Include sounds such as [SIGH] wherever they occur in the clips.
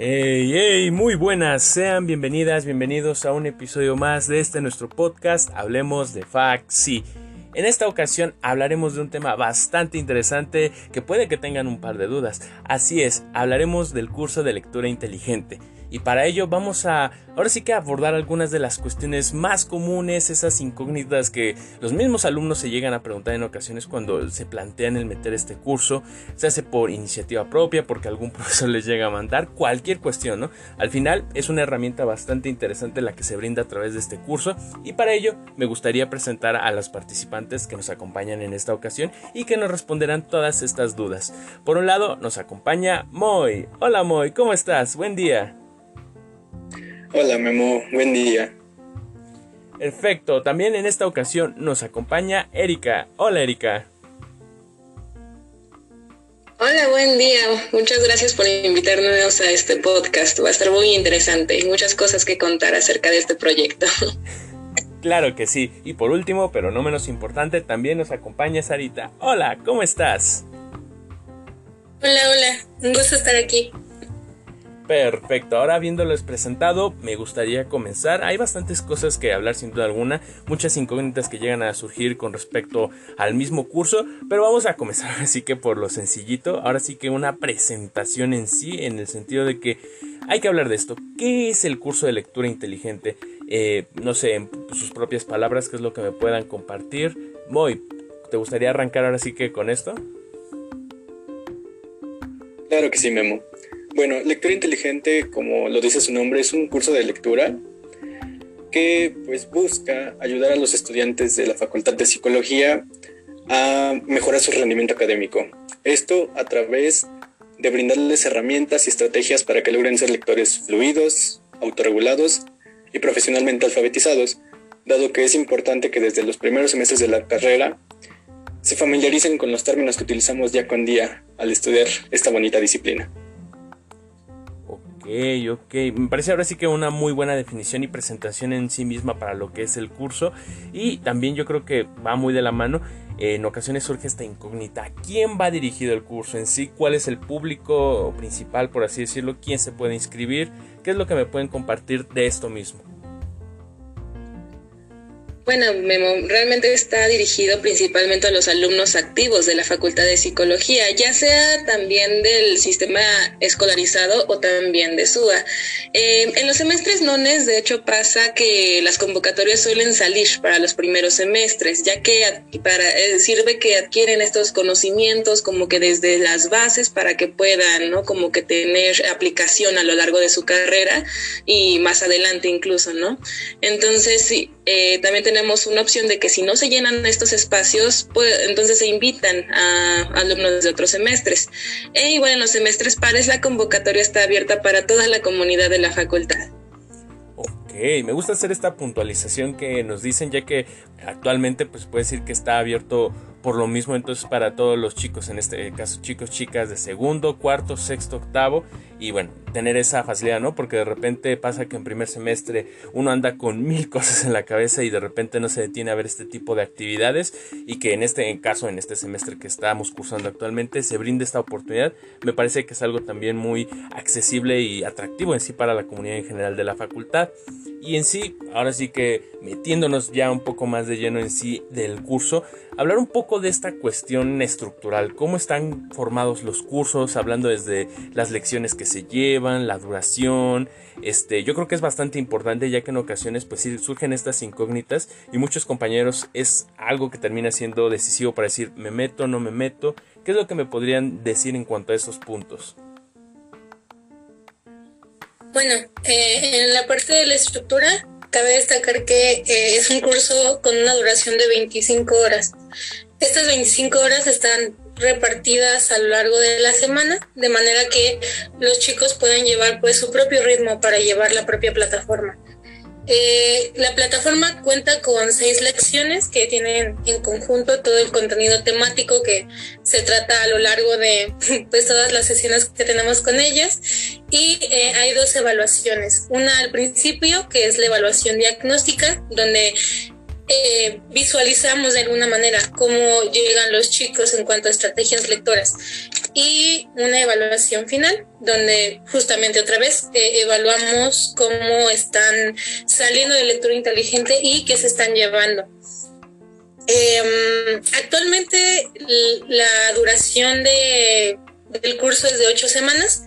Hey, hey, muy buenas, sean bienvenidas, bienvenidos a un episodio más de este nuestro podcast, Hablemos de Faxi. En esta ocasión hablaremos de un tema bastante interesante que puede que tengan un par de dudas. Así es, hablaremos del curso de lectura inteligente. Y para ello vamos a ahora sí que abordar algunas de las cuestiones más comunes, esas incógnitas que los mismos alumnos se llegan a preguntar en ocasiones cuando se plantean el meter este curso, se hace por iniciativa propia, porque algún [LAUGHS] profesor les llega a mandar, cualquier cuestión, ¿no? Al final es una herramienta bastante interesante la que se brinda a través de este curso y para ello me gustaría presentar a los participantes que nos acompañan en esta ocasión y que nos responderán todas estas dudas. Por un lado nos acompaña Moy. Hola Moy, ¿cómo estás? Buen día. Hola Memo, buen día. Perfecto, también en esta ocasión nos acompaña Erika. Hola Erika. Hola, buen día. Muchas gracias por invitarnos a este podcast. Va a estar muy interesante y muchas cosas que contar acerca de este proyecto. [LAUGHS] Claro que sí. Y por último, pero no menos importante, también nos acompaña Sarita. Hola, ¿cómo estás? Hola, hola. Un gusto estar aquí. Perfecto, ahora habiéndoles presentado, me gustaría comenzar. Hay bastantes cosas que hablar sin duda alguna, muchas incógnitas que llegan a surgir con respecto al mismo curso, pero vamos a comenzar [LAUGHS] así que por lo sencillito. Ahora sí que una presentación en sí, en el sentido de que hay que hablar de esto. ¿Qué es el curso de lectura inteligente? Eh, no sé, en sus propias palabras, qué es lo que me puedan compartir. Moy, ¿te gustaría arrancar ahora sí que con esto? Claro que sí, Memo. Bueno, lectura inteligente, como lo dice su nombre, es un curso de lectura que pues busca ayudar a los estudiantes de la Facultad de Psicología a mejorar su rendimiento académico. Esto a través de brindarles herramientas y estrategias para que logren ser lectores fluidos, autorregulados y profesionalmente alfabetizados, dado que es importante que desde los primeros semestres de la carrera se familiaricen con los términos que utilizamos día con día al estudiar esta bonita disciplina. Ok, Me parece ahora sí que una muy buena definición y presentación en sí misma para lo que es el curso. Y también yo creo que va muy de la mano. En ocasiones surge esta incógnita. ¿A quién va dirigido el curso en sí? ¿Cuál es el público principal, por así decirlo? ¿Quién se puede inscribir? ¿Qué es lo que me pueden compartir de esto mismo? Bueno, Memo, realmente está dirigido principalmente a los alumnos activos de la Facultad de Psicología, ya sea también del sistema escolarizado o también de SUA. Eh, en los semestres nones, de hecho, pasa que las convocatorias suelen salir para los primeros semestres, ya que para, eh, sirve que adquieren estos conocimientos como que desde las bases para que puedan, ¿no? Como que tener aplicación a lo largo de su carrera y más adelante incluso, ¿no? Entonces, sí, eh, también tenemos una opción de que si no se llenan estos espacios, pues, entonces se invitan a alumnos de otros semestres. E igual en los semestres pares la convocatoria está abierta para toda la comunidad de la facultad. Ok, me gusta hacer esta puntualización que nos dicen ya que actualmente pues puede decir que está abierto por lo mismo entonces para todos los chicos, en este caso chicos, chicas de segundo, cuarto, sexto, octavo y bueno, tener esa facilidad, ¿no? Porque de repente pasa que en primer semestre uno anda con [LAUGHS] mil cosas en la cabeza y de repente no se detiene a ver este tipo de actividades y que en este caso, en este semestre que estamos cursando actualmente, se brinde esta oportunidad, me parece que es algo también muy accesible y atractivo en sí para la comunidad en general de la facultad. Y en sí, ahora sí que metiéndonos ya un poco más de lleno en sí del curso, hablar un poco de esta cuestión estructural, cómo están formados los cursos, hablando desde las lecciones que se llevan, la duración, este, yo creo que es bastante importante ya que en ocasiones pues surgen estas incógnitas y muchos compañeros es algo que termina siendo decisivo para decir me meto, no me meto, ¿qué es lo que me podrían decir en cuanto a esos puntos? Bueno, eh, en la parte de la estructura, cabe destacar que eh, es un curso con una duración de 25 horas. Estas 25 horas están repartidas a lo largo de la semana, de manera que los chicos pueden llevar pues su propio ritmo para llevar la propia plataforma. Eh, la plataforma cuenta con seis lecciones que tienen en conjunto todo el contenido temático que se trata a lo largo de [LAUGHS] pues, todas las sesiones que tenemos con ellas y eh, hay dos evaluaciones. Una al principio, que es la evaluación diagnóstica, donde eh, visualizamos de alguna manera cómo llegan los chicos en cuanto a estrategias lectoras y una evaluación final donde justamente otra vez eh, evaluamos cómo están saliendo de lectura inteligente y qué se están llevando. Em, actualmente la duración de, del curso es de ocho semanas,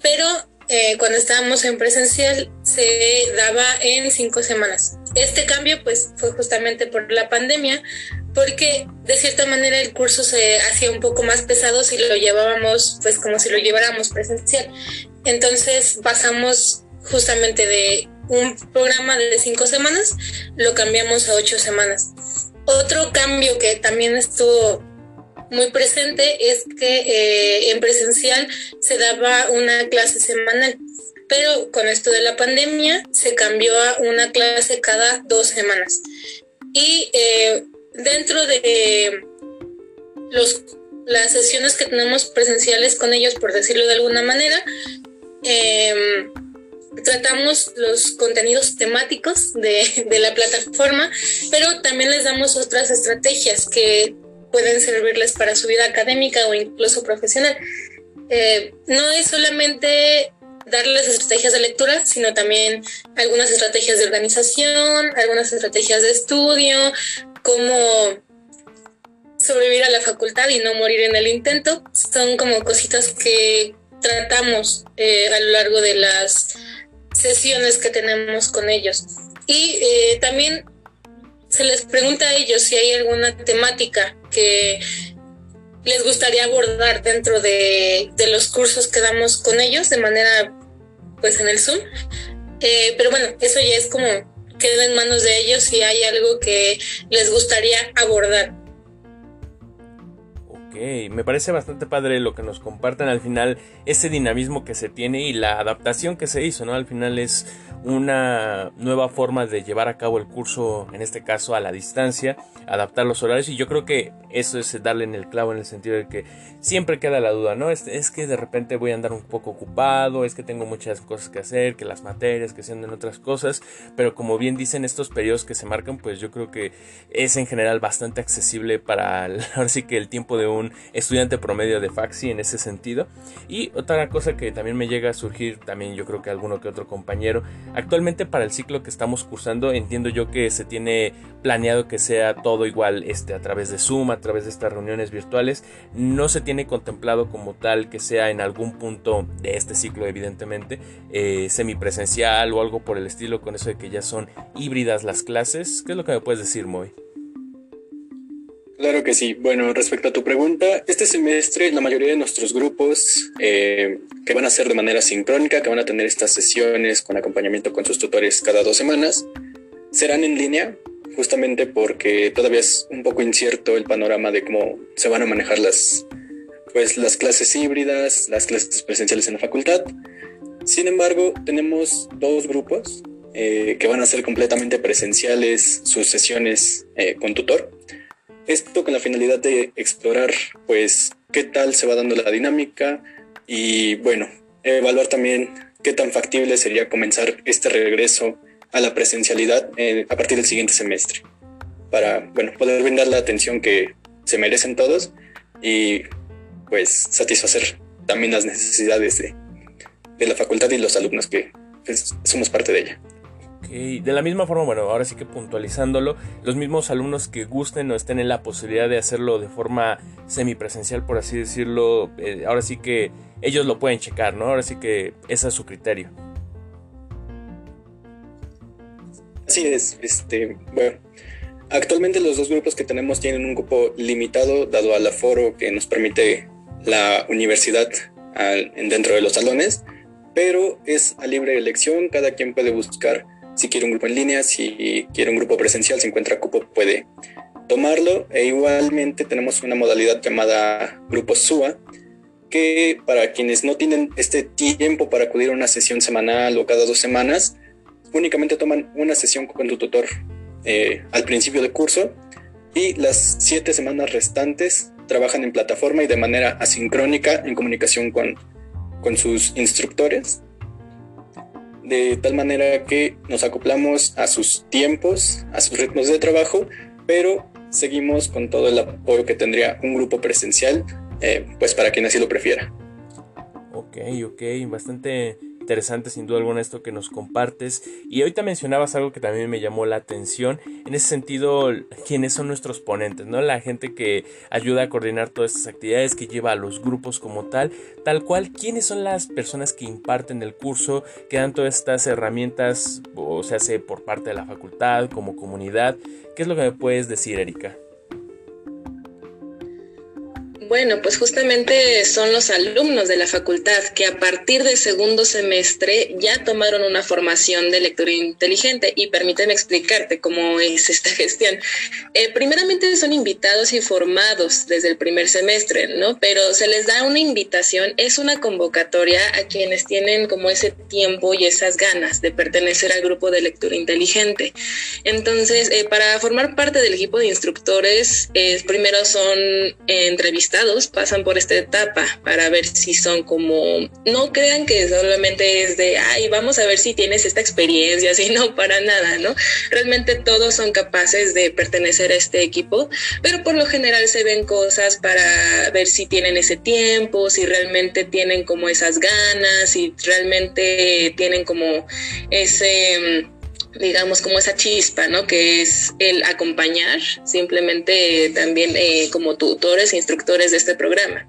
pero eh, cuando estábamos en presencial se daba en cinco semanas. Este cambio pues fue justamente por la pandemia, porque de cierta manera el curso se hacía un poco más pesado si lo llevábamos pues como si lo lleváramos presencial. Entonces pasamos justamente de un programa de cinco semanas, lo cambiamos a ocho semanas. Otro cambio que también estuvo muy presente es que eh, en presencial se daba una clase semanal, pero con esto de la pandemia se cambió a una clase cada dos semanas. Y eh, dentro de los, las sesiones que tenemos presenciales con ellos, por decirlo de alguna manera, em, tratamos los contenidos temáticos de, de, la plataforma, pero también les damos otras estrategias que pueden servirles para su vida académica o incluso profesional. Eh, no es solamente darles estrategias de lectura, sino también algunas estrategias de organización, algunas estrategias de estudio, cómo sobrevivir a la facultad y no morir en el intento. Son como cositas que tratamos eh, a lo largo de las sesiones que tenemos con ellos. Y eh, también se les pregunta a ellos si hay alguna temática que les gustaría abordar dentro de, los cursos que damos con ellos de manera pues en el Zoom. Eh, pero bueno, eso ya es como queda en manos de ellos si hay algo que les gustaría abordar. Me parece bastante padre lo que nos comparten al final, ese dinamismo que se tiene y la adaptación que se hizo, ¿no? Al final es una nueva forma de llevar a cabo el curso, en este caso a la distancia, adaptar los horarios y yo creo que eso es darle en el clavo en el sentido de que siempre queda la duda, ¿no? Es, que de repente voy a andar un poco ocupado, es que tengo muchas cosas que hacer, que las materias, que sean en otras cosas, pero como bien dicen estos periodos que se marcan, pues yo creo que es en general bastante accesible para [LAUGHS] ahora sí que el tiempo de un estudiante promedio de Faxi en ese sentido. Y otra cosa que también me llega a surgir, también yo creo que alguno que otro compañero, Actualmente para el ciclo que estamos cursando entiendo yo que se tiene planeado que sea todo igual este, a través de Zoom, a través de estas reuniones virtuales. No se tiene contemplado como tal que sea en algún punto de este ciclo evidentemente eh, semipresencial o algo por el estilo con eso de que ya son híbridas las clases. ¿Qué es lo que me puedes decir, Moy? Claro que sí. Bueno, respecto a tu pregunta, este semestre la mayoría de nuestros grupos eh, que van a ser de manera sincrónica, que van a tener estas sesiones con acompañamiento con sus tutores cada dos semanas, serán en línea, justamente porque todavía es un poco incierto el panorama de cómo se van a manejar las, pues, las clases híbridas, las clases presenciales en la facultad. Sin embargo, tenemos dos grupos eh, que van a ser completamente presenciales sus sesiones eh, con tutor esto con la finalidad de explorar, pues, qué tal se va dando la dinámica y, bueno, evaluar también qué tan factible sería comenzar este regreso a la presencialidad eh, a partir del siguiente semestre, para, bueno, poder brindar la atención que se merecen todos y, pues, satisfacer también las necesidades de, de la facultad y los alumnos que pues, somos parte de ella. De la misma forma, bueno, ahora sí que puntualizándolo, los mismos alumnos que gusten o estén en la posibilidad de hacerlo de forma semipresencial, por así decirlo, eh, ahora sí que ellos lo pueden checar, ¿no? Ahora sí que ese es su criterio. Así es, este, bueno, actualmente los dos grupos que tenemos tienen un grupo limitado dado al aforo que nos permite la universidad dentro de los salones, pero es a libre elección, cada quien puede buscar si quiere un grupo en línea, si quiere un grupo presencial, si encuentra cupo puede tomarlo. E igualmente tenemos una modalidad llamada Grupo SUA, que para quienes no tienen este tiempo para acudir a una sesión semanal o cada dos semanas, únicamente toman una sesión con tu tutor eh, al principio del curso y las siete semanas restantes trabajan en plataforma y de manera asincrónica en comunicación con, con sus instructores de tal manera que nos acoplamos a sus tiempos, a sus ritmos de trabajo, pero seguimos con todo el apoyo que tendría un grupo presencial, eh, pues para quien así lo prefiera. Ok, ok, bastante interesante sin duda alguna esto que nos compartes. Y ahorita mencionabas algo que también me llamó la atención. En ese sentido, ¿quiénes son nuestros ponentes? ¿no? La gente que ayuda a coordinar todas estas actividades, que lleva a los grupos como tal. Tal cual, ¿quiénes son las personas que imparten el curso, que dan todas estas herramientas, o se hace por parte de la facultad, como comunidad? ¿Qué es lo que me puedes decir, Erika? Bueno, pues justamente son los alumnos de la facultad que a partir del segundo semestre ya tomaron una formación de lectura inteligente y permíteme explicarte cómo es esta [LAUGHS] gestión. Eh, primeramente son invitados y formados desde el primer semestre, ¿no? Pero se les da una invitación, es una convocatoria a quienes tienen como ese tiempo y esas ganas de pertenecer al grupo de lectura inteligente. Entonces, eh, para formar parte del equipo de instructores, eh, primero son entrevistados pasan por esta etapa para ver si son como, no crean que solamente es de, ay, vamos a ver si tienes esta experiencia, [LAUGHS] sino para nada, ¿no? Realmente todos son capaces de pertenecer a este equipo, pero por lo general se ven cosas para ver si tienen ese tiempo, si realmente tienen como esas ganas, si realmente tienen como ese digamos, como esa chispa, ¿no? Que es el acompañar simplemente también eh, como tutores e instructores de este programa.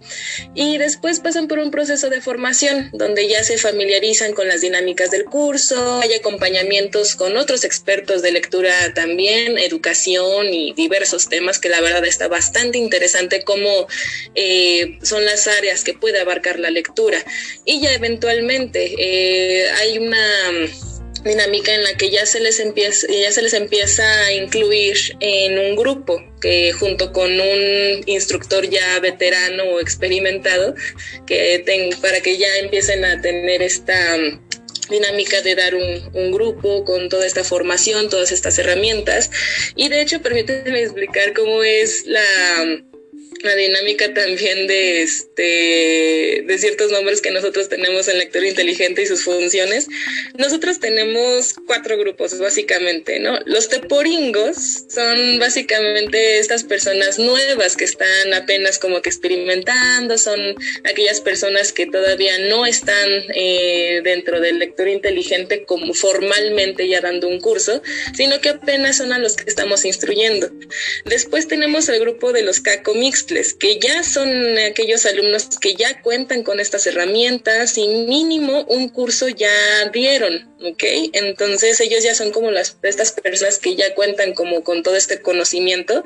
Y después pasan por un proceso de formación donde ya se familiarizan con las dinámicas del curso, hay acompañamientos con otros expertos de lectura también, educación y diversos temas que la verdad está bastante interesante cómo eh, son las áreas que puede abarcar la lectura. Y ya eventualmente eh, hay una dinámica en la que ya se les empieza ya se les empieza a incluir en un grupo que junto con un instructor ya veterano o experimentado que para que ya empiecen a tener esta um, dinámica de dar un, un, grupo con toda esta formación, todas estas herramientas. Y de hecho, permíteme explicar cómo es la, um, la dinámica también de este de ciertos nombres que nosotros tenemos en lector inteligente y sus funciones. Nosotros tenemos cuatro grupos básicamente, ¿no? Los teporingos son básicamente estas personas nuevas que están apenas como que experimentando, son aquellas personas que todavía no están eh, dentro del lector inteligente como formalmente ya dando un curso, sino que apenas son a los que estamos instruyendo. Después tenemos el grupo de los caco que ya son aquellos alumnos que ya cuentan con estas herramientas y mínimo un curso ya dieron, ¿ok? Entonces ellos ya son como las, estas personas que ya cuentan como con todo este conocimiento,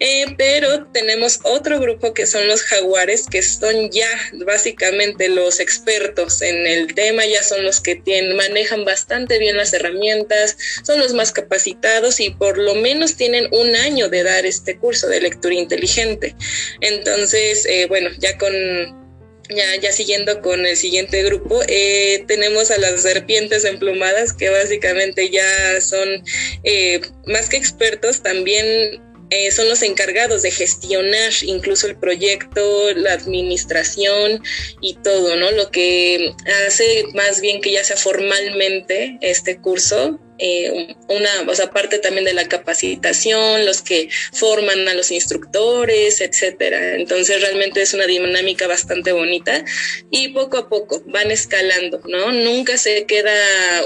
eh, pero tenemos otro grupo que son los jaguares, que son ya básicamente los expertos en el tema, ya son los que manejan bastante bien las herramientas, son los más capacitados y por lo menos tienen un año de dar este curso de lectura inteligente. Entonces, eh, bueno, ya con ya, ya siguiendo con el siguiente grupo, eh, tenemos a las serpientes emplumadas que básicamente ya son eh, más que expertos, también son los encargados de gestionar incluso el proyecto, la administración y todo, ¿no? Lo que hace más bien que ya sea formalmente este curso eh, una, o sea, parte también de la capacitación, los que forman a los instructores, etcétera. Entonces realmente es una dinámica bastante bonita y poco a poco van escalando, ¿no? Nunca se queda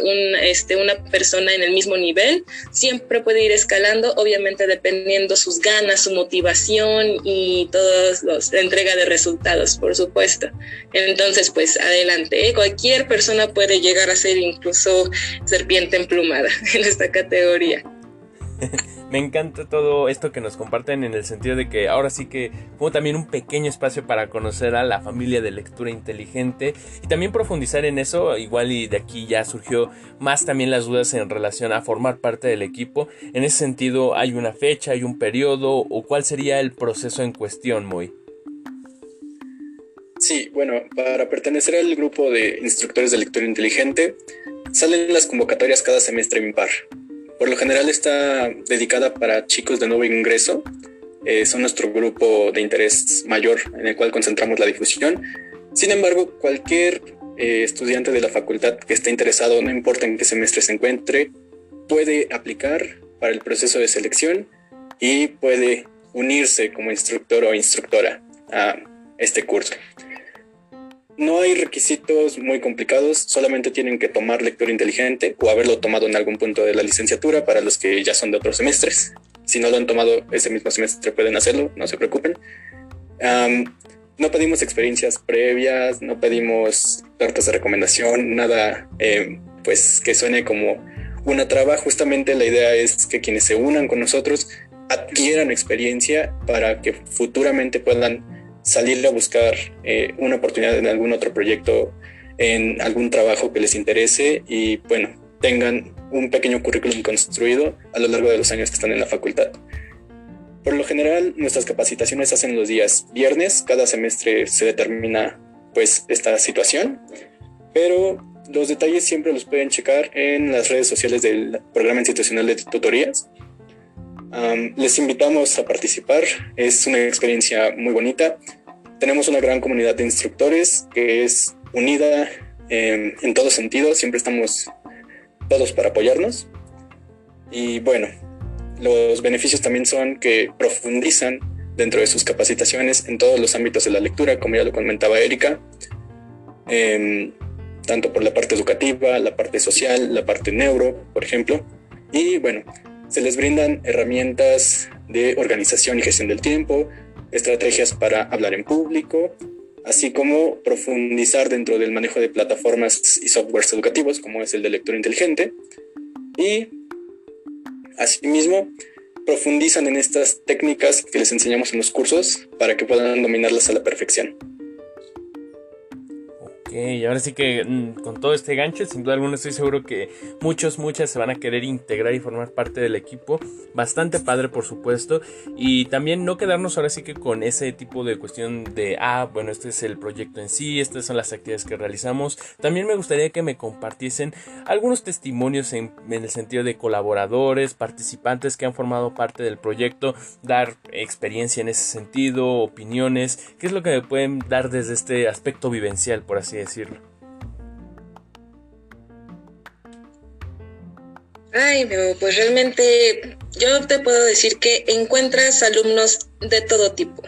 un, este, una persona en el mismo nivel, siempre puede ir escalando, obviamente dependiendo sus ganas, su motivación y todos los, la entrega de resultados, por supuesto. Entonces, pues adelante, ¿eh? cualquier persona puede llegar a ser incluso serpiente emplumada [LAUGHS] en esta categoría. [LAUGHS] Me encanta todo esto que nos comparten en el sentido de que ahora sí que fue también un pequeño espacio para conocer a la familia de lectura inteligente y también profundizar en eso, igual y de aquí ya surgió más también las dudas en relación a formar parte del equipo. En ese sentido, ¿hay una fecha, hay un periodo o cuál sería el proceso en cuestión, Moy? Sí, bueno, para pertenecer al grupo de instructores de lectura inteligente, Salen las convocatorias cada semestre en par. Por lo general está dedicada para chicos de nuevo ingreso. Eh, son nuestro grupo de interés mayor en el cual concentramos la difusión. Sin embargo, cualquier eh, estudiante de la facultad que esté interesado, no importa en qué semestre se encuentre, puede aplicar para el proceso de selección y puede unirse como instructor o instructora a este curso. No hay requisitos muy complicados, solamente tienen que tomar lectura inteligente o haberlo tomado en algún punto de la licenciatura para los que ya son de otros semestres. Si no lo han tomado ese mismo semestre pueden hacerlo, no se preocupen. no pedimos experiencias previas, no pedimos cartas de recomendación, nada eh, pues que suene como una traba. Justamente la idea es que quienes se unan con nosotros adquieran experiencia para que futuramente puedan salir a buscar eh, una oportunidad en algún otro proyecto, en algún trabajo que les interese y bueno, tengan un pequeño currículum construido a lo largo de los años que están en la facultad. Por lo general, nuestras capacitaciones se hacen los días viernes, cada semestre se determina pues esta situación, pero los detalles siempre los pueden checar en las redes sociales del programa institucional de tutorías les invitamos a participar, es una experiencia muy bonita. Tenemos una gran comunidad de instructores que es unida em, en todo sentido, siempre estamos todos para apoyarnos. Y bueno, los beneficios también son que profundizan dentro de sus capacitaciones en todos los ámbitos de la lectura, como ya lo comentaba Erika, em, tanto por la parte educativa, la parte social, la parte neuro, por ejemplo. Y bueno, se les brindan herramientas de organización y gestión del tiempo, estrategias para hablar en público, así como profundizar dentro del manejo de plataformas y softwares educativos, como es el de lectura inteligente. Y asimismo, profundizan en estas técnicas que les enseñamos en los cursos para que puedan dominarlas a la perfección y ahora sí que mm, con todo este gancho, sin duda alguna estoy seguro que muchos, muchas se van a querer integrar y formar parte del equipo. Bastante padre, por supuesto. Y también no quedarnos ahora sí que con ese tipo de cuestión de, ah, bueno, este es el proyecto en sí, estas son las actividades que realizamos. También me gustaría que me compartiesen algunos testimonios en, en el sentido de colaboradores, participantes que han formado parte del proyecto, dar experiencia en ese sentido, opiniones, qué es lo que me pueden dar desde este aspecto vivencial, por así decirlo decirlo. Ay, pues realmente yo te puedo decir que encuentras alumnos de todo tipo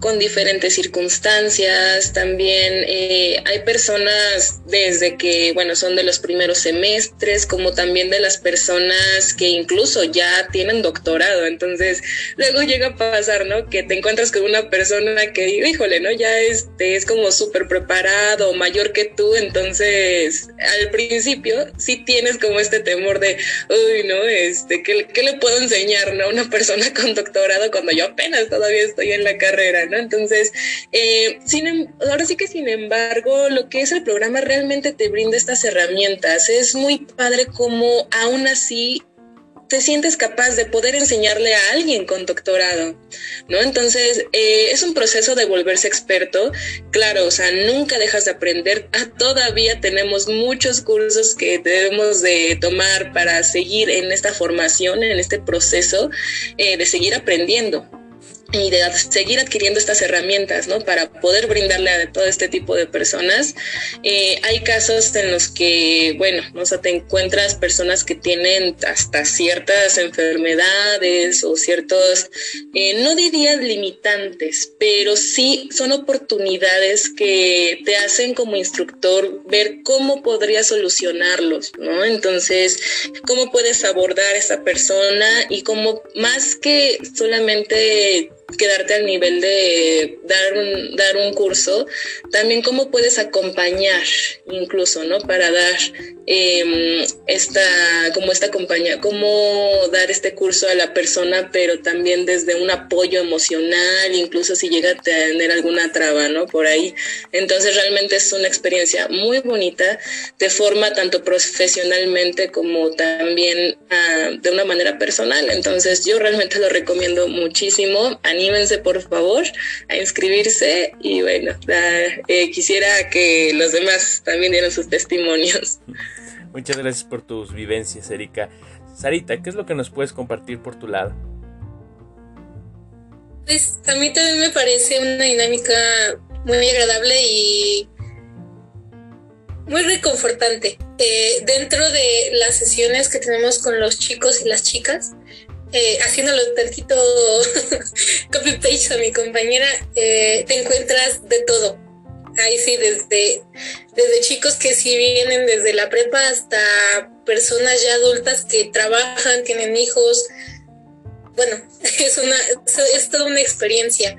con diferentes circunstancias. También eh, hay personas desde que, bueno, son de los primeros semestres, como también de las personas que incluso ya tienen doctorado. Entonces, luego llega a pasar, ¿no? Que te encuentras con una persona que, híjole, ¿no? Ya este, es como súper preparado, mayor que tú. Entonces, al principio sí tienes como este temor de, uy, ¿no? Este, ¿qué, qué le puedo enseñar, ¿no? Una persona [LAUGHS] con doctorado cuando yo apenas todavía estoy en la carrera, entonces, eh, em, ahora sí que sin embargo, lo que es el programa realmente te brinda estas herramientas. Es muy padre como aún así te sientes capaz de poder enseñarle a alguien con doctorado, ¿no? Entonces, eh, es un proceso de volverse experto, claro, o sea, nunca dejas de aprender, [LAUGHS] ah, todavía tenemos muchos cursos que debemos de tomar para seguir en esta formación, en este proceso eh, de seguir aprendiendo y de seguir adquiriendo estas herramientas, ¿no? Para poder brindarle a todo este tipo de personas. Eh, hay casos en los que, bueno, o sea, te encuentras personas que tienen hasta ciertas enfermedades o ciertos, eh, no diría limitantes, pero sí son oportunidades que te hacen como instructor ver cómo podrías solucionarlos, ¿no? Entonces, cómo puedes abordar a esa persona y cómo más que solamente quedarte al nivel de dar un, dar un curso, también cómo puedes acompañar incluso, ¿no? Para dar eh, esta, como esta compañía, cómo dar este curso a la persona, pero también desde un apoyo emocional, incluso si llega a tener alguna traba, ¿no? Por ahí. Entonces realmente es una experiencia muy bonita, te forma tanto profesionalmente como también ah, de una manera personal. Entonces yo realmente lo recomiendo muchísimo. Anímense por favor a inscribirse y bueno, eh, quisiera que los demás también dieran sus testimonios. [LAUGHS] Muchas gracias por tus vivencias, Erika. Sarita, ¿qué es lo que nos puedes compartir por tu lado? Pues a mí también me parece una dinámica muy agradable y muy reconfortante. Eh, dentro de las sesiones que tenemos con los chicos y las chicas, eh, haciéndolo tantito [LAUGHS] copy-paste a mi compañera, eh, te encuentras de todo. Ahí sí, desde, desde chicos que sí vienen desde la prepa hasta personas ya adultas que trabajan, tienen hijos. Bueno, [LAUGHS] es, una, es toda una experiencia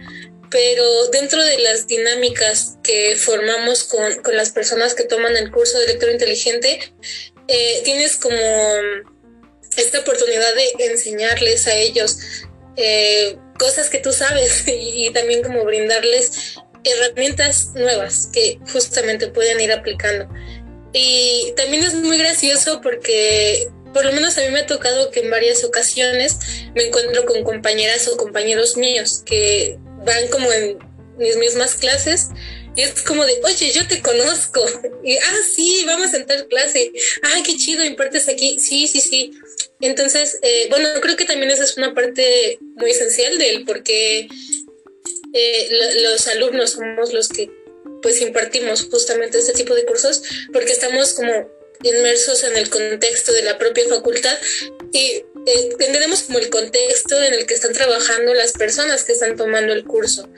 pero dentro de las dinámicas que formamos con, con las personas que toman el curso de lectura inteligente, eh, tienes como esta oportunidad de enseñarles a ellos eh, cosas que tú sabes [LAUGHS] y, también como brindarles herramientas nuevas que justamente pueden ir aplicando. Y también es muy gracioso porque por lo menos a mí me ha tocado que en varias ocasiones me encuentro con compañeras o compañeros míos que van como en mis mismas clases y es como de, oye, yo te conozco. [LAUGHS] Y, ah, sí, vamos a entrar clase. Ah, qué chido, impartes aquí. Sí, sí, sí. Entonces, eh, bueno, creo que también esa es una parte muy esencial del por qué eh, los alumnos somos los que pues impartimos justamente este tipo de cursos, porque estamos como inmersos en el contexto de la propia facultad y eh, entendemos como el contexto en el que están trabajando las personas que están tomando el curso.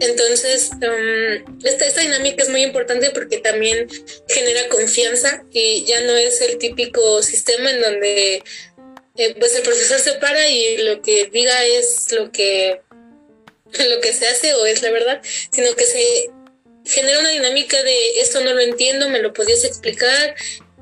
Entonces, um, esta, esta, dinámica es muy importante porque también genera confianza y ya no es el típico sistema en donde pues el profesor se para y lo que diga es lo que, [LAUGHS] lo que se hace o es la verdad, sino que se genera una dinámica de esto no lo entiendo, me lo podías explicar.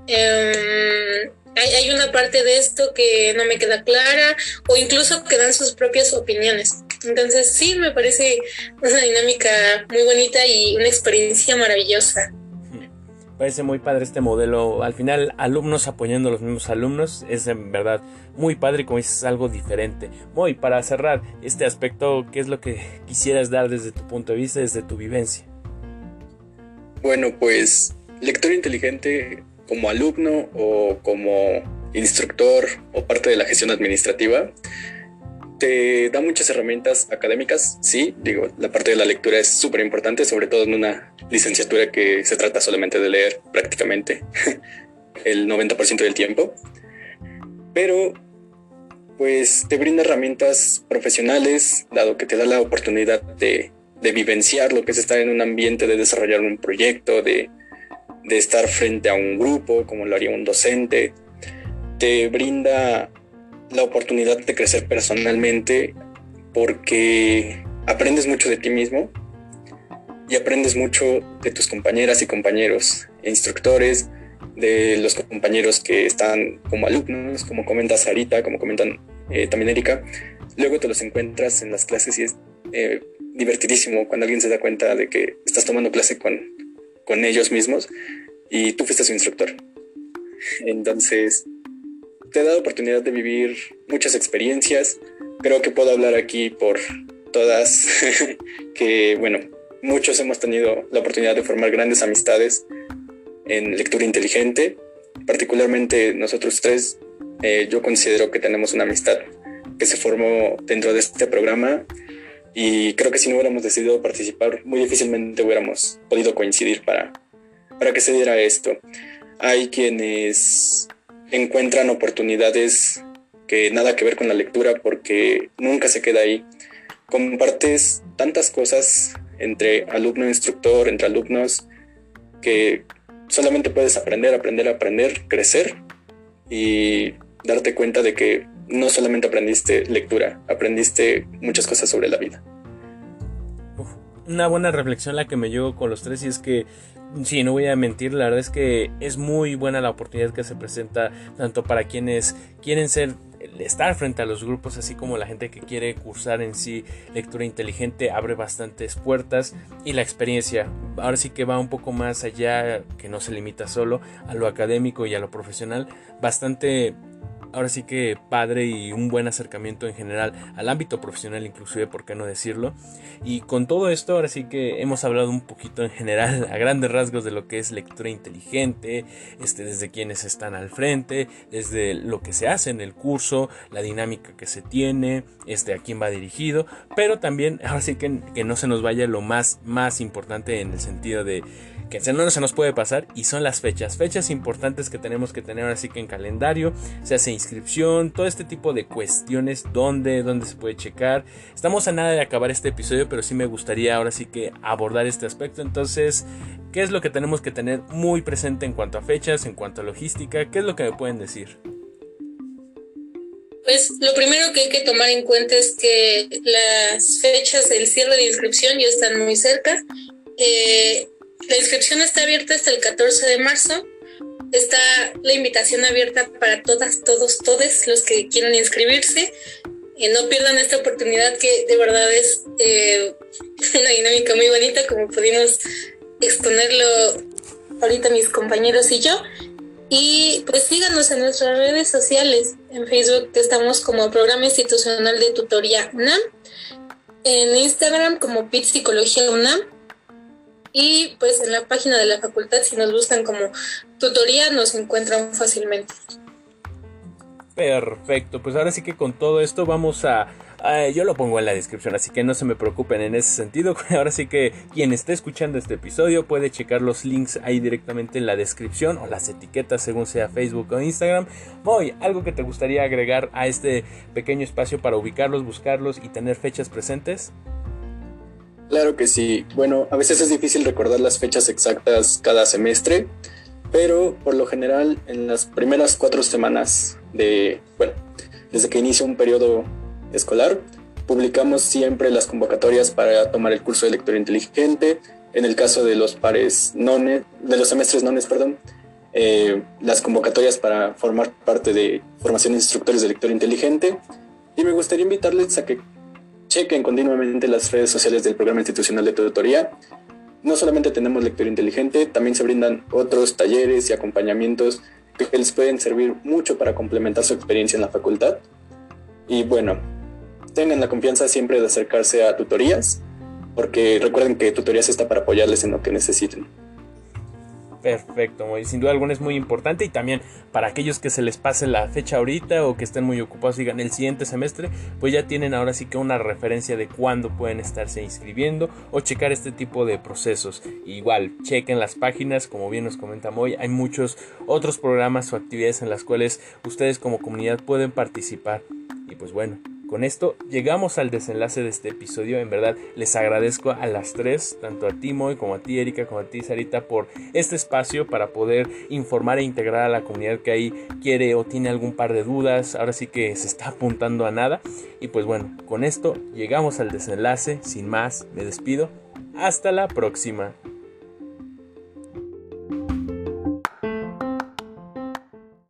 Em, hay, una parte de esto que no me queda clara o incluso que dan sus propias opiniones. Entonces sí, me parece una dinámica muy bonita y una experiencia maravillosa. Parece muy padre este modelo. Al final, alumnos apoyando a los mismos alumnos es en verdad muy padre como dices, algo diferente. Muy para cerrar este aspecto, ¿qué es lo que quisieras dar desde tu punto de vista, desde tu vivencia? Bueno, pues lector inteligente como alumno o como instructor o parte de la gestión administrativa, te da muchas herramientas académicas, sí, digo, la parte de la lectura es súper importante, sobre todo en una licenciatura que se trata solamente de leer prácticamente [LAUGHS] el 90% del tiempo, pero pues te brinda herramientas profesionales, dado que te da la oportunidad de, vivenciar lo que es estar en un ambiente, de desarrollar un proyecto, de estar frente a un grupo, como lo haría un docente, te brinda la oportunidad de crecer personalmente porque aprendes mucho de ti mismo y aprendes mucho de tus compañeras y compañeros e instructores, de los compañeros que están como alumnos, como comenta Sarita, como comentan eh, también Erika. Luego te los encuentras en las clases y es eh, divertidísimo cuando alguien se da cuenta de que estás tomando clase con, con ellos mismos y tú fuiste su instructor. Entonces, te he dado oportunidad de vivir muchas experiencias. Creo que puedo hablar aquí por todas, [LAUGHS] que bueno, muchos hemos tenido la oportunidad de formar grandes amistades en lectura inteligente. Particularmente nosotros tres, eh, yo considero que tenemos una amistad que se formó dentro de este programa y creo que si no hubiéramos decidido participar, muy difícilmente hubiéramos podido coincidir para, para que se diera esto. Hay quienes encuentran oportunidades que nada que ver con la lectura porque nunca se queda ahí. Compartes tantas cosas entre alumno e instructor, entre alumnos, que solamente puedes aprender, aprender, aprender, crecer y darte cuenta de que no solamente aprendiste lectura, aprendiste muchas cosas sobre la vida. Una buena reflexión la que me llevo con los tres y es que Sí, no voy a mentir, la verdad es que es muy buena la oportunidad que se presenta tanto para quienes quieren ser estar frente a los grupos, así como la gente que quiere cursar en sí lectura inteligente, abre bastantes puertas y la experiencia, ahora sí que va un poco más allá, que no se limita solo a lo académico y a lo profesional, bastante ahora sí que padre y un buen acercamiento en general al ámbito profesional inclusive, por qué no decirlo. Y con todo esto ahora sí que hemos hablado un poquito en general [LAUGHS] a grandes rasgos de lo que es lectura inteligente, este, desde quienes están al frente, desde lo que se hace en el curso, la dinámica que se tiene, este, a quién va dirigido, pero también ahora sí que, que no se nos vaya lo más, más importante en el sentido de que no se nos puede pasar y son las fechas, fechas importantes que tenemos que tener así que en calendario, se hace inscripción, todo este tipo de cuestiones, dónde, dónde se puede checar. Estamos a nada de acabar este episodio, pero sí me gustaría ahora sí que abordar este aspecto, entonces, ¿qué es lo que tenemos que tener muy presente en cuanto a fechas, en cuanto a logística? ¿Qué es lo que me pueden decir? Pues lo primero que hay que tomar en cuenta es que las fechas del cierre de inscripción ya están muy cerca. Eh, la inscripción está abierta hasta el 14 de marzo. Está la invitación abierta para todas, todos, todos los que quieran inscribirse. no pierdan esta oportunidad que de verdad es eh, [LAUGHS] una dinámica muy bonita como pudimos exponerlo ahorita mis compañeros y yo. Y pues síganos en nuestras redes sociales. En Facebook estamos como Programa Institucional de Tutoría UNAM. En Instagram como PIT Psicología UNAM. Y pues en la página de la facultad, si nos buscan como tutoría, nos encuentran fácilmente. Perfecto, pues ahora sí que con todo esto vamos a yo lo pongo en la descripción, así que no se me preocupen en ese sentido. [LAUGHS] Ahora sí que quien esté escuchando este episodio puede checar los links ahí directamente en la descripción o las etiquetas según sea Facebook o Instagram. Voy, algo que te gustaría agregar a este pequeño espacio para ubicarlos, buscarlos y tener fechas presentes. Claro que sí. Bueno, a veces es difícil recordar las fechas exactas cada semestre, pero por lo general en las primeras cuatro semanas de, bueno, desde que inicia un periodo escolar. Publicamos siempre las convocatorias para tomar el curso de lectura inteligente. En el caso de los pares nones, de los semestres nones, perdón, eh, las convocatorias para formar parte de formación de instructores de lectura inteligente. Y me gustaría invitarles a que chequen continuamente las redes sociales del programa institucional de tutoría. No solamente tenemos lectura inteligente, también se brindan otros talleres y acompañamientos que les pueden servir mucho para complementar su experiencia en la facultad. Y bueno, tengan la confianza siempre de acercarse a tutorías, porque recuerden que tutorías está para apoyarles en lo que necesiten. Perfecto, sin duda alguna es muy importante y también para aquellos que se les pase la fecha ahorita o que estén muy ocupados digan el siguiente semestre, pues ya tienen ahora sí que una referencia de cuándo pueden estarse inscribiendo o checar este tipo de procesos. Igual, chequen las páginas, como bien nos comenta hoy, hay muchos otros programas o actividades en las cuales ustedes como comunidad pueden participar. Y pues bueno, con esto llegamos al desenlace de este episodio. En verdad les agradezco a las tres, tanto a ti Moy como a ti Erika, como a ti Sarita, por este espacio para poder informar e integrar a la comunidad que ahí quiere o tiene algún par de dudas. Ahora sí que se está apuntando a nada. Y pues bueno, con esto llegamos al desenlace. Sin más, me despido. Hasta la próxima.